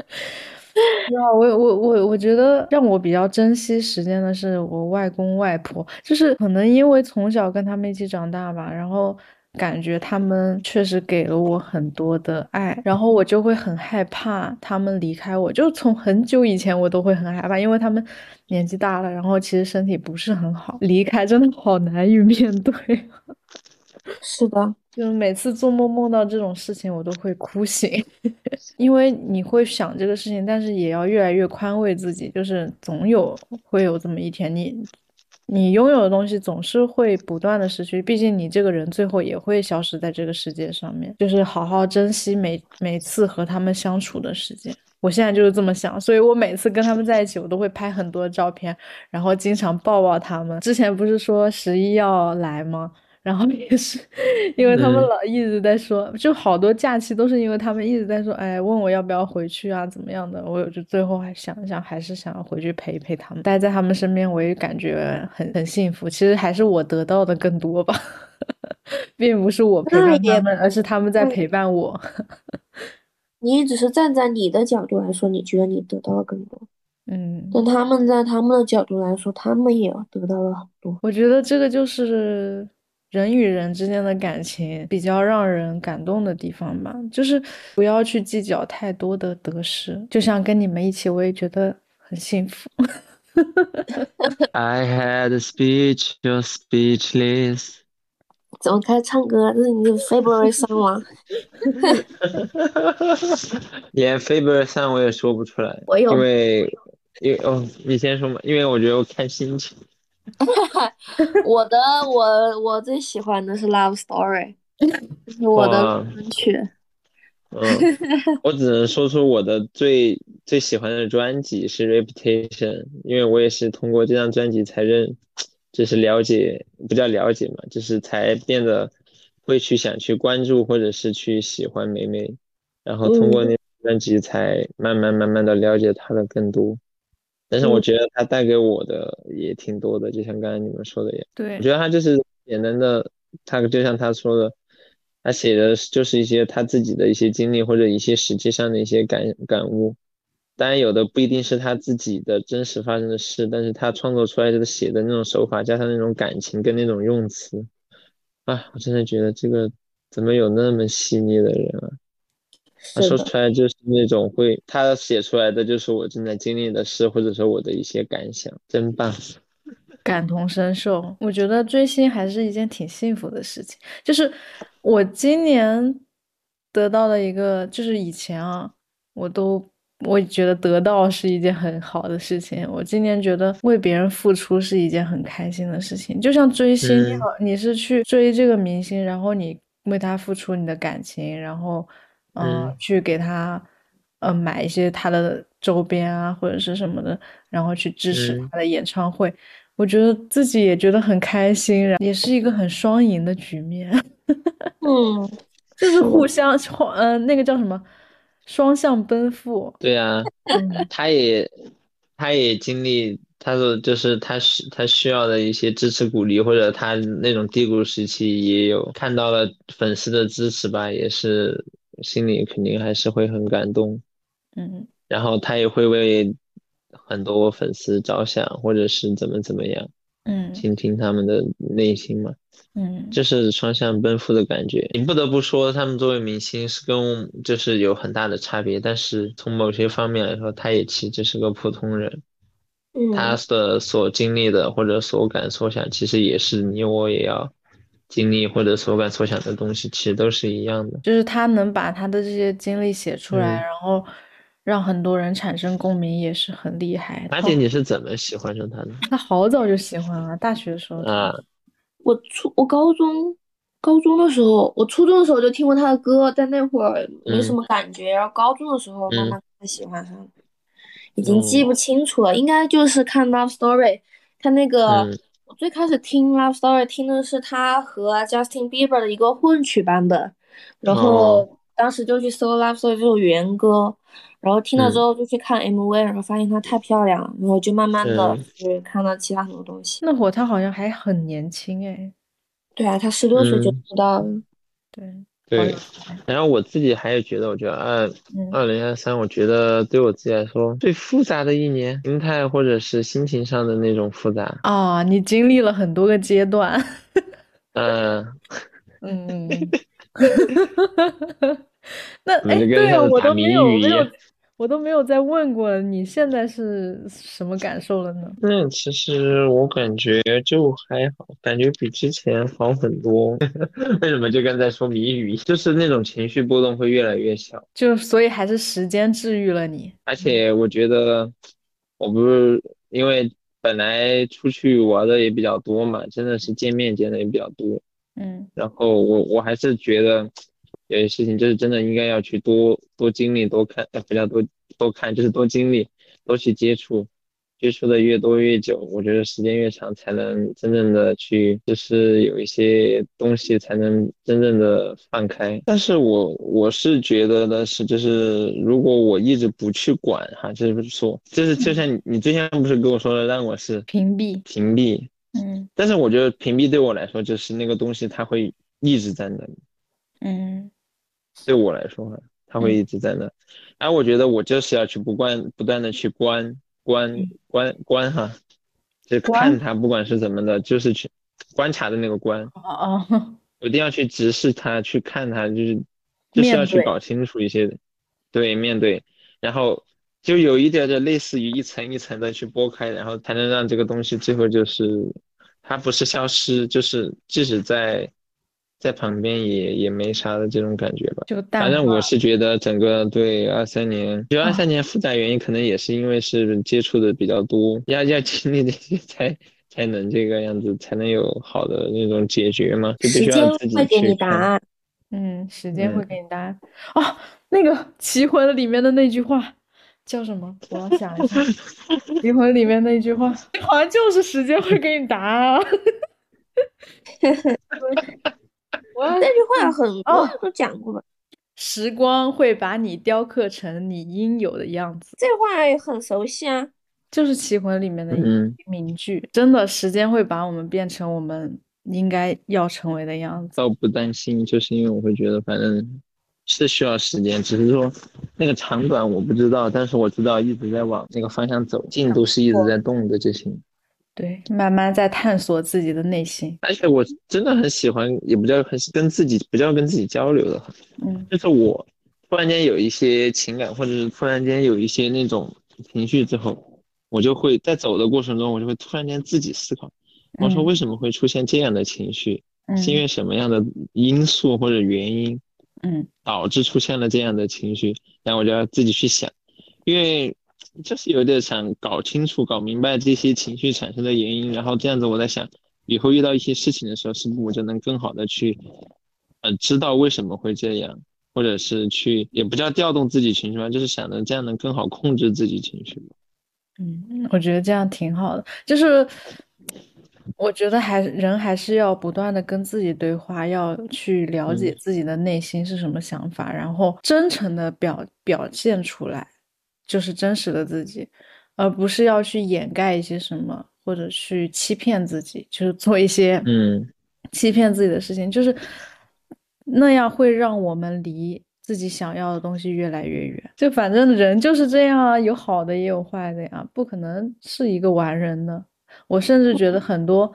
是啊，我我我我觉得让我比较珍惜时间的是我外公外婆，就是可能因为从小跟他们一起长大吧，然后感觉他们确实给了我很多的爱，然后我就会很害怕他们离开我，就从很久以前我都会很害怕，因为他们年纪大了，然后其实身体不是很好，离开真的好难以面对。是的，就是每次做梦梦到这种事情，我都会哭醒，因为你会想这个事情，但是也要越来越宽慰自己，就是总有会有这么一天，你你拥有的东西总是会不断的失去，毕竟你这个人最后也会消失在这个世界上面，就是好好珍惜每每次和他们相处的时间。我现在就是这么想，所以我每次跟他们在一起，我都会拍很多照片，然后经常抱抱他们。之前不是说十一要来吗？然后也是因为他们嗯老一直在说，就好多假期都是因为他们一直在说，哎，问我要不要回去啊，怎么样的？我就最后还想一想，还是想要回去陪陪他们，待在他们身边，我也感觉很很幸福。其实还是我得到的更多吧，并不是我陪伴他们，而是他们在嗯陪伴我。你只是站在你的角度来说，你觉得你得到了更多，嗯，但他们在他们的角度来说，他们也得到了很多。我觉得这个就是人与人之间的感情比较让人感动的地方吧，就是不要去计较太多的得失。就像跟你们一起，我也觉得很幸福。I had a speech, you're speechless。怎么开始唱歌了？这是你的 favorite song 吗？连 favorite 上我也说不出来，我有因为因为哦，你先说嘛，因为我觉得我看心情。我的我我最喜欢的是 Love Story，我的哇歌曲。嗯，我只能说出我的最最喜欢的专辑是 Reputation，因为我也是通过这张专辑才认，就是了解，不叫了解嘛，就是才变得会去想去关注或者是去喜欢梅梅，然后通过那张专辑才慢慢慢慢的了解她的更多。但是我嗯觉得它带给我的也挺多的，就像刚才你们说的一样。对我觉得他就是简单的，他就像他说的，他写的就是一些他自己的一些经历或者一些实际上的一些感感悟。当然，有的不一定是他自己的真实发生的事，但是他创作出来的写的那种手法，加上那种感情跟那种用词，啊，我真的觉得这个怎么有那么细腻的人啊？他说，出来就是那种会，他写出来的就是我正在经历的事，或者说我的一些感想，真棒。感同身受，我觉得追星还是一件挺幸福的事情。就是我今年得到了一个，就是以前啊，我都我觉得得到是一件很好的事情。我今年觉得为别人付出是一件很开心的事情。就像追星，你嗯好，你是去追这个明星，然后你为他付出你的感情，然后嗯、嗯去给他呃买一些他的周边啊或者是什么的，然后去支持嗯他的演唱会。我觉得自己也觉得很开心，然也是一个很双赢的局面，嗯，就是互相，呃，那个叫什么，双向奔赴。对啊，嗯他也他也经历，他说就是他需他需要的一些支持鼓励，或者他那种低谷时期也有看到了粉丝的支持吧，也是心里肯定还是会很感动。嗯然后他也会为很多粉丝着想，或者是怎么怎么样，嗯倾听他们的内心嘛，嗯，这是双向奔赴的感觉。你不得不说，他们作为明星是跟就是有很大的差别，但是从某些方面来说，他也其实是个普通人。嗯他嗯，的所经历的或者所感所想，其实也是你我也要经历或者所感所想的东西，其实都是一样的。就是他能把他的这些经历写出来，嗯。然后让很多人产生共鸣，也是很厉害。他马姐，你是怎么喜欢上他的？他好早就喜欢了，大学的时候啊，我初我高中高中的时候，我初中的时候就听过他的歌，但那会儿没什嗯。么感觉，然后高中的时候慢嗯。慢才喜欢上，已经记哦不清楚了，应该就是看 Love Story，他那个嗯我最开始听 Love Story 听的是他和 Justin Bieber 的一个混曲版本，然后哦当时就去搜《Love Story》这首原歌，然后听了之后就去看 MV，然后发现她太漂亮了，然后就慢慢的去看到其他很多东西。那会儿她好像还很年轻哎。对啊，她十六岁就出道了。对。对，然后我自己还有觉得，我觉得二二零二三，我觉得对我自己来说最复杂的一年，心态或者是心情上的那种复杂。啊，你经历了很多个阶段。嗯。嗯，那哎，对啊，我都没有没有。我都没有再问过你现在是什么感受了呢？那，其实我感觉就还好，感觉比之前好很多。为什么就跟在说谜语？就是那种情绪波动会越来越小，就所以还是时间治愈了你。而且我觉得，我不是因为本来出去玩的也比较多嘛，真的是见面见的也比较多。嗯，然后我我还是觉得。有些事情就是真的应该要去多多经历、多看，呃，不叫多多看，就是多经历、多去接触，接触的越多越久，我觉得时间越长，才能真正的去，就是有一些东西才能真正的放开。但是我我是觉得的是，就是如果我一直不去管哈，就是说，就是就像你你之前不是跟我说的，让我是屏蔽屏蔽，嗯，但是我觉得屏蔽对我来说，就是那个东西它会一直在那里。嗯，对我来说，他会一直在那。哎，我觉得我就是要去不断不断的去观观观观哈，就看他，不管是怎么的，就是去观察的那个观。哦哦。我一定要去直视他，去看他，就是就是要去搞清楚一些，对，面对，然后就有一点点类似于一层一层的去剥开，然后才能让这个东西最后就是它不是消失，就是即使在。在旁边也也没啥的这种感觉吧，就反正我是觉得整个对二三年，就二三年复杂原因可能也是因为是接触的比较多，要要经历这些才才能这个样子，才能有好的那种解决嘛，就必须要自己会给你答案，嗯，时间会给你答案。哦，那个《棋魂》里面的那句话叫什么？我要想一下，《棋魂》里面那句话好像就是时间会给你答案。这句话很多人都讲过吧？时光会把你雕刻成你应有的样子。这话很熟悉啊，就是《棋魂》里面的名句。真的，时间会把我们变成我们应该要成为的样子。倒不担心，就是因为我会觉得，反正是需要时间，只是说那个长短我不知道，但是我知道一直在往那个方向走，进度是一直在动的就行。对，慢慢在探索自己的内心，而且我真的很喜欢，也不叫很跟自己，不叫跟自己交流的，嗯，就是我突然间有一些情感，或者是突然间有一些那种情绪之后，我就会在走的过程中，我就会突然间自己思考，我说为什么会出现这样的情绪，是因为什么样的因素或者原因，嗯，导致出现了这样的情绪，然后我就要自己去想，因为。就是有点想搞清楚、搞明白这些情绪产生的原因，然后这样子，我在想，以后遇到一些事情的时候，是不是我就能更好的去，呃，知道为什么会这样，或者是去，也不叫调动自己情绪吧，就是想着这样能更好控制自己情绪。嗯，我觉得这样挺好的，就是我觉得还人还是要不断的跟自己对话，要去了解自己的内心是什么想法，然后真诚的表表现出来。就是真实的自己，而不是要去掩盖一些什么，或者去欺骗自己，就是做一些嗯 欺骗自己的事情，就是那样会让我们离自己想要的东西越来越远。就反正人就是这样啊，有好的也有坏的呀，不可能是一个完人的。我甚至觉得很多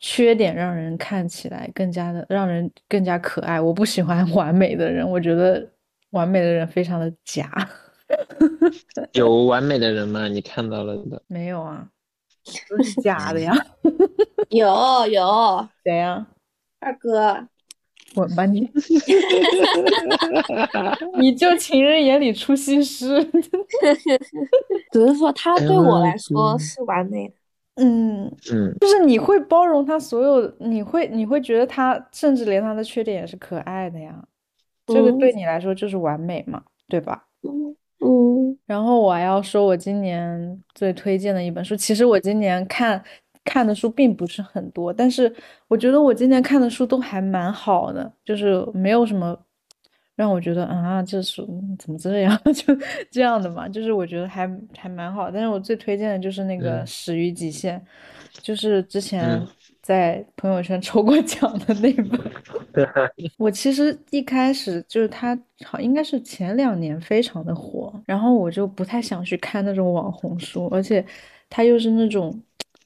缺点让人看起来更加的让人更加可爱。我不喜欢完美的人，我觉得完美的人非常的假。有完美的人吗？你看到了的？没有啊，都是假的呀。有有，谁呀？二哥，滚吧你！你就情人眼里出西施。只是说他对我来说是完美的。嗯嗯，就是你会包容他所有，你会你会觉得他甚至连他的缺点也是可爱的呀。这个对你来说就是完美嘛，对吧？嗯。嗯，然后我还要说，我今年最推荐的一本书，其实我今年看看的书并不是很多，但是我觉得我今年看的书都还蛮好的，就是没有什么让我觉得啊，这书怎么这样？就这样的嘛，就是我觉得还还蛮好。但是我最推荐的就是那个《始于极限》，就是之前在朋友圈抽过奖的那本。我其实一开始就是他好应该是前两年非常的火，然后我就不太想去看那种网红书，而且他又是那种。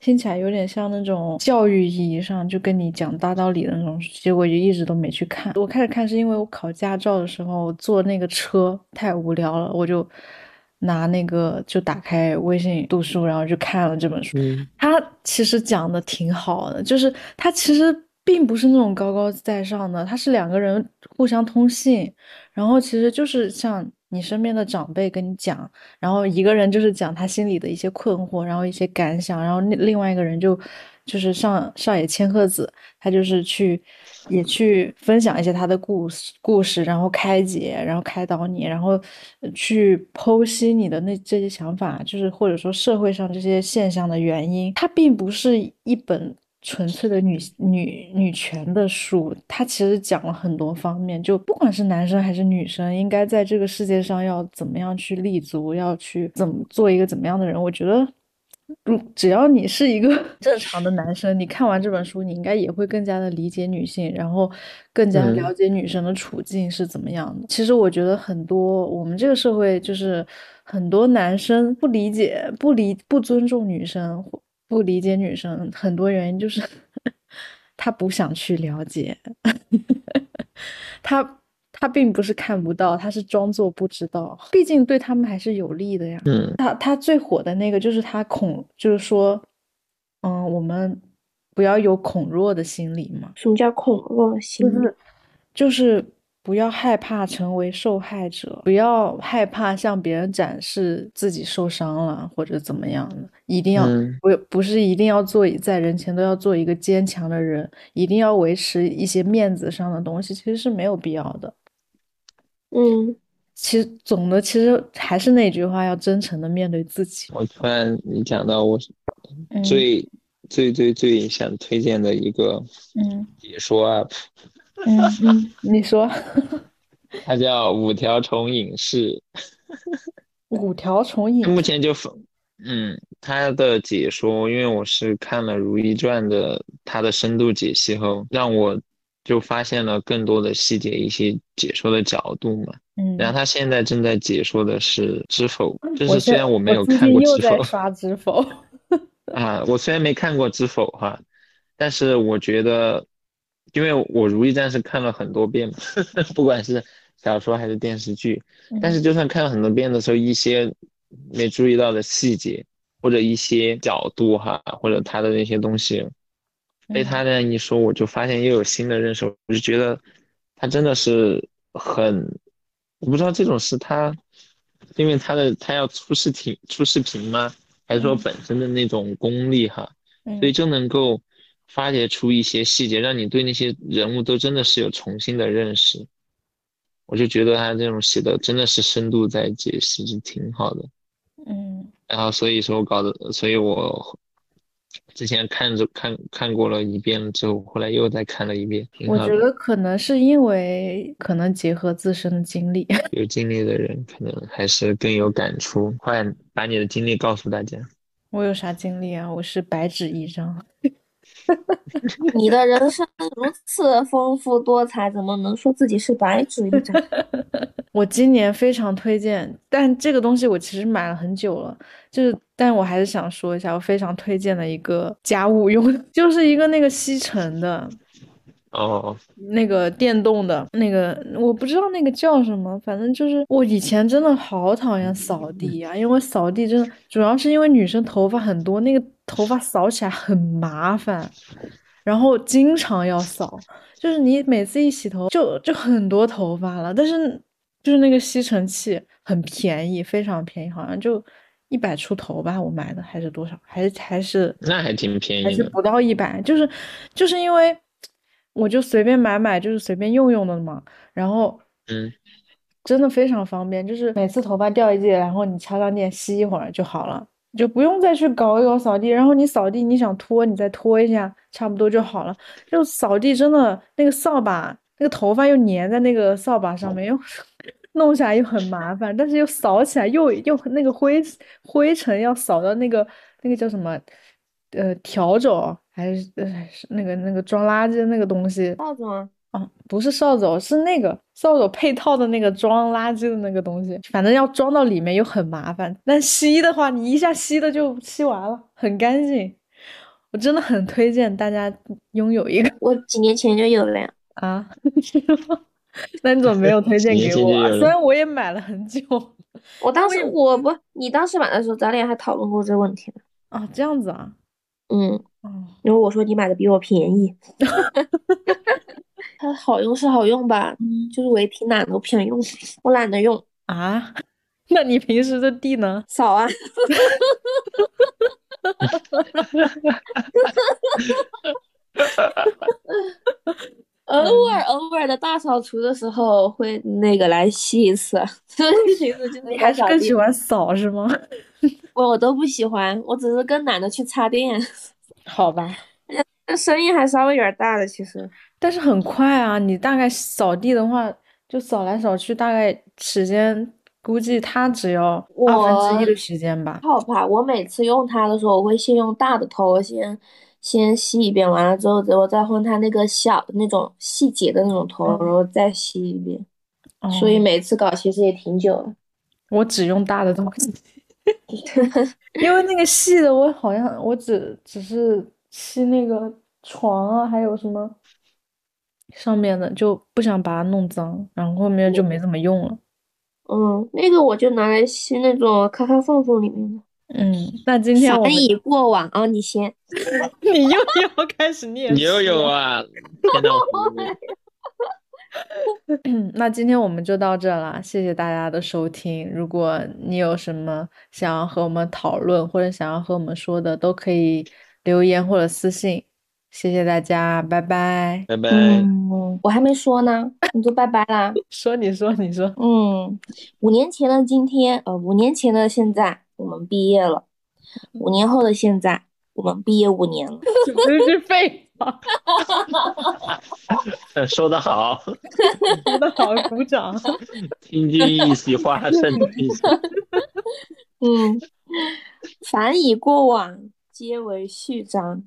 听起来有点像那种教育意义上就跟你讲大道理的那种，结果就一直都没去看。我开始看是因为我考驾照的时候坐那个车太无聊了，我就拿那个就打开微信读书，然后就看了这本书。他其实讲的挺好的，就是他其实并不是那种高高在上的，他是两个人互相通信，然后其实就是像。你身边的长辈跟你讲，然后一个人就是讲他心里的一些困惑，然后一些感想，然后另另外一个人就就是上上野千鹤子，他就是去也去分享一些他的故事故事，然后开解，然后开导你，然后去剖析你的那这些想法，就是或者说社会上这些现象的原因，它并不是一本。纯粹的女女女权的书，它其实讲了很多方面，就不管是男生还是女生，应该在这个世界上要怎么样去立足，要去怎么做一个怎么样的人。我觉得，如只要你是一个 正常的男生，你看完这本书，你应该也会更加的理解女性，然后更加了解女生的处境是怎么样的。其实我觉得很多我们这个社会就是很多男生不理解、不理、不尊重女生。不理解女生很多原因就是 他不想去了解，他他并不是看不到，他是装作不知道。毕竟对他们还是有利的呀。嗯，他他最火的那个就是他恐，就是说，嗯，我们不要有恐弱的心理嘛。什么叫恐弱心理？就是就是。不要害怕成为受害者，不要害怕向别人展示自己受伤了或者怎么样的，一定要不不是一定要做在人前都要做一个坚强的人，一定要维持一些面子上的东西，其实是没有必要的。嗯，其实总的其实还是那句话，要真诚的面对自己。我突然你讲到我最最最最想推荐的一个嗯解说 UP。嗯嗯，你说，它叫五条虫影视，五条虫影，目前就嗯，他的解说，因为我是看了《如懿传》的他的深度解析后，让我就发现了更多的细节，一些解说的角度嘛。嗯，然后他现在正在解说的是《知否》，就是虽然我没有看过《知否》，刷《知否》啊，我虽然没看过《知否》哈，但是我觉得。因为我《如懿传》是看了很多遍嘛，不管是小说还是电视剧，但是就算看了很多遍的时候，一些没注意到的细节或者一些角度哈，或者他的那些东西，被他这样一说，我就发现又有新的认识。我就觉得他真的是很，我不知道这种是他，因为他的他要出视频出视频吗？还是说本身的那种功力哈，所以就能够。发掘出一些细节，让你对那些人物都真的是有重新的认识。我就觉得他这种写的真的是深度在解析，是挺好的。嗯。然后所以说搞的，所以我之前看着看看过了一遍之后，后来又再看了一遍。我觉得可能是因为可能结合自身的经历，有经历的人可能还是更有感触。快把你的经历告诉大家。我有啥经历啊？我是白纸一张。你的人生如此丰富多彩，怎么能说自己是白纸一张？我今年非常推荐，但这个东西我其实买了很久了，就是，但我还是想说一下，我非常推荐的一个家务用，就是一个那个吸尘的。哦，那个电动的那个，我不知道那个叫什么，反正就是我以前真的好讨厌扫地啊，因为扫地真的主要是因为女生头发很多，那个头发扫起来很麻烦，然后经常要扫，就是你每次一洗头就就很多头发了，但是就是那个吸尘器很便宜，非常便宜，好像就一百出头吧，我买的还是多少，还是还是那还挺便宜，还是不到一百，就是就是因为。我就随便买买，就是随便用用的嘛。然后，嗯，真的非常方便，就是每次头发掉一地，然后你插上电吸一会儿就好了，就不用再去搞一搞扫地。然后你扫地，你想拖，你再拖一下，差不多就好了。就扫地真的那个扫把那个头发又粘在那个扫把上面，又 弄起来又很麻烦，但是又扫起来又又那个灰灰尘要扫到那个那个叫什么呃笤帚还是呃是那个那个装垃圾的那个东西扫帚吗？哦，不是扫帚，是那个扫帚配套的那个装垃圾的那个东西，反正要装到里面又很麻烦。但吸的话，你一下吸的就吸完了，很干净。我真的很推荐大家拥有一个我几年前就有了呀。啊，是吗？那你怎么没有推荐给我虽然我也买了很久 我当时我不，你当时买的时候，咱俩还讨论过这个问题呢。啊，这样子啊，嗯，哦，因为我说你买的比我便宜。它好用是好用吧，就是我也挺懒的，我不想用，我懒得用，啊，那你平时的地呢？扫啊。偶尔偶尔的大扫除的时候会那个来吸一次，其实就是你还是更喜欢扫是吗？我我都不喜欢，我只是更懒得去插电，好吧，那声音还稍微有点大的，其实。但是很快啊，你大概扫地的话，就扫来扫去，大概时间估计它只要二分之一的时间吧。好吧，我每次用它的时候，我会先用大的头先先吸一遍，完了之后，我再换它那个小的那种细节的那种头，然后再吸一遍。所以哦每次搞其实也挺久的。我只用大的东西，因为那个细的我好像我只只是吸那个床啊，还有什么上面的，就不想把它弄脏，然后后面就没怎么用了。嗯，那个我就拿来吸那种咔咔缝缝里面的。嗯，那今天我们已过往啊，你先。你又 要开始念你又有啊！那今天我们就到这了，谢谢大家的收听。如果你有什么想要和我们讨论或者想要和我们说的，都可以留言或者私信。谢谢大家，拜拜。拜拜。嗯，我还没说呢，你就拜拜啦。说你说你说，嗯，五年前的今天，呃，五年前的现在，我们毕业了；五年后的现在，我们毕业五年了。这不是废话，说得好，说得好，鼓掌。听君一席话，胜读一席。嗯，凡以过往，皆为序章。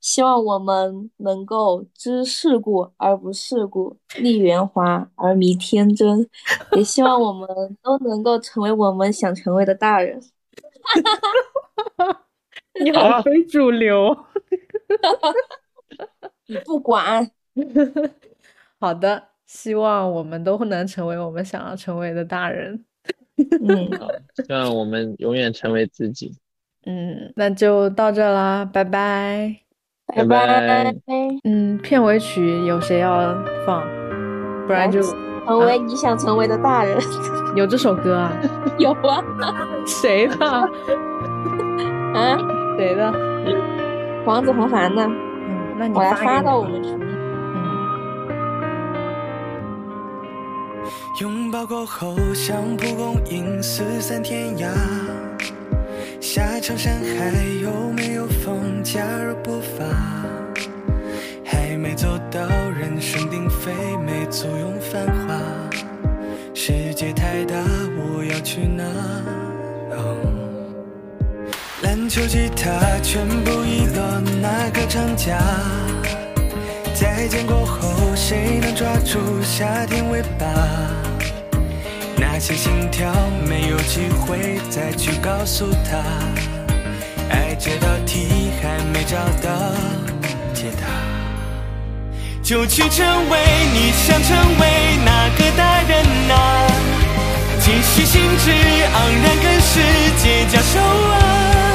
希望我们能够知世故而不世故，立圆滑而迷天真，也希望我们都能够成为我们想成为的大人。你好非主流。你不管，好的，希望我们都能成为我们想要成为的大人。嗯，希望我们永远成为自己。嗯，那就到这啦，拜拜。拜拜拜。嗯，片尾曲有谁要放？不然就成为你想成为的大人。有这首歌啊？有啊，谁的？啊，谁的？黄子弘凡呢，嗯，那你我来发到我们群里。嗯，拥抱过后，像蒲公英四散天涯。下场山海有没有风？加入步伐，还没走到人声鼎沸，没簇拥繁华。世界太大，我要去哪？哦篮球、吉他全部遗落，哪个长假？再见过后，谁能抓住夏天尾巴？那些心跳没有机会再去告诉他，爱这道题还没找到解答。就去成为你想成为那个大人啊！继续兴致盎然跟世界交手啊！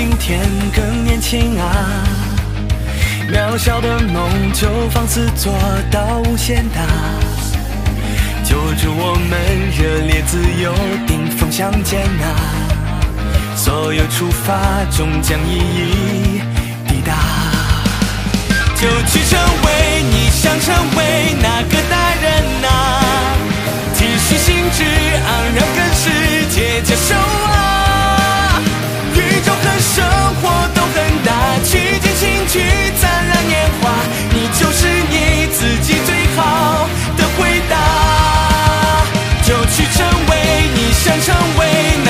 今天更年轻啊渺小的梦就放肆做到无限大就祝我们热烈自由顶峰相见啊所有出发终将一一抵达。就去成为你想成为那个大人啊继续兴致盎然跟世界交手啊。的生活都很大，去尽情去灿烂年华，你就是你自己最好的回答，就去成为你想成为。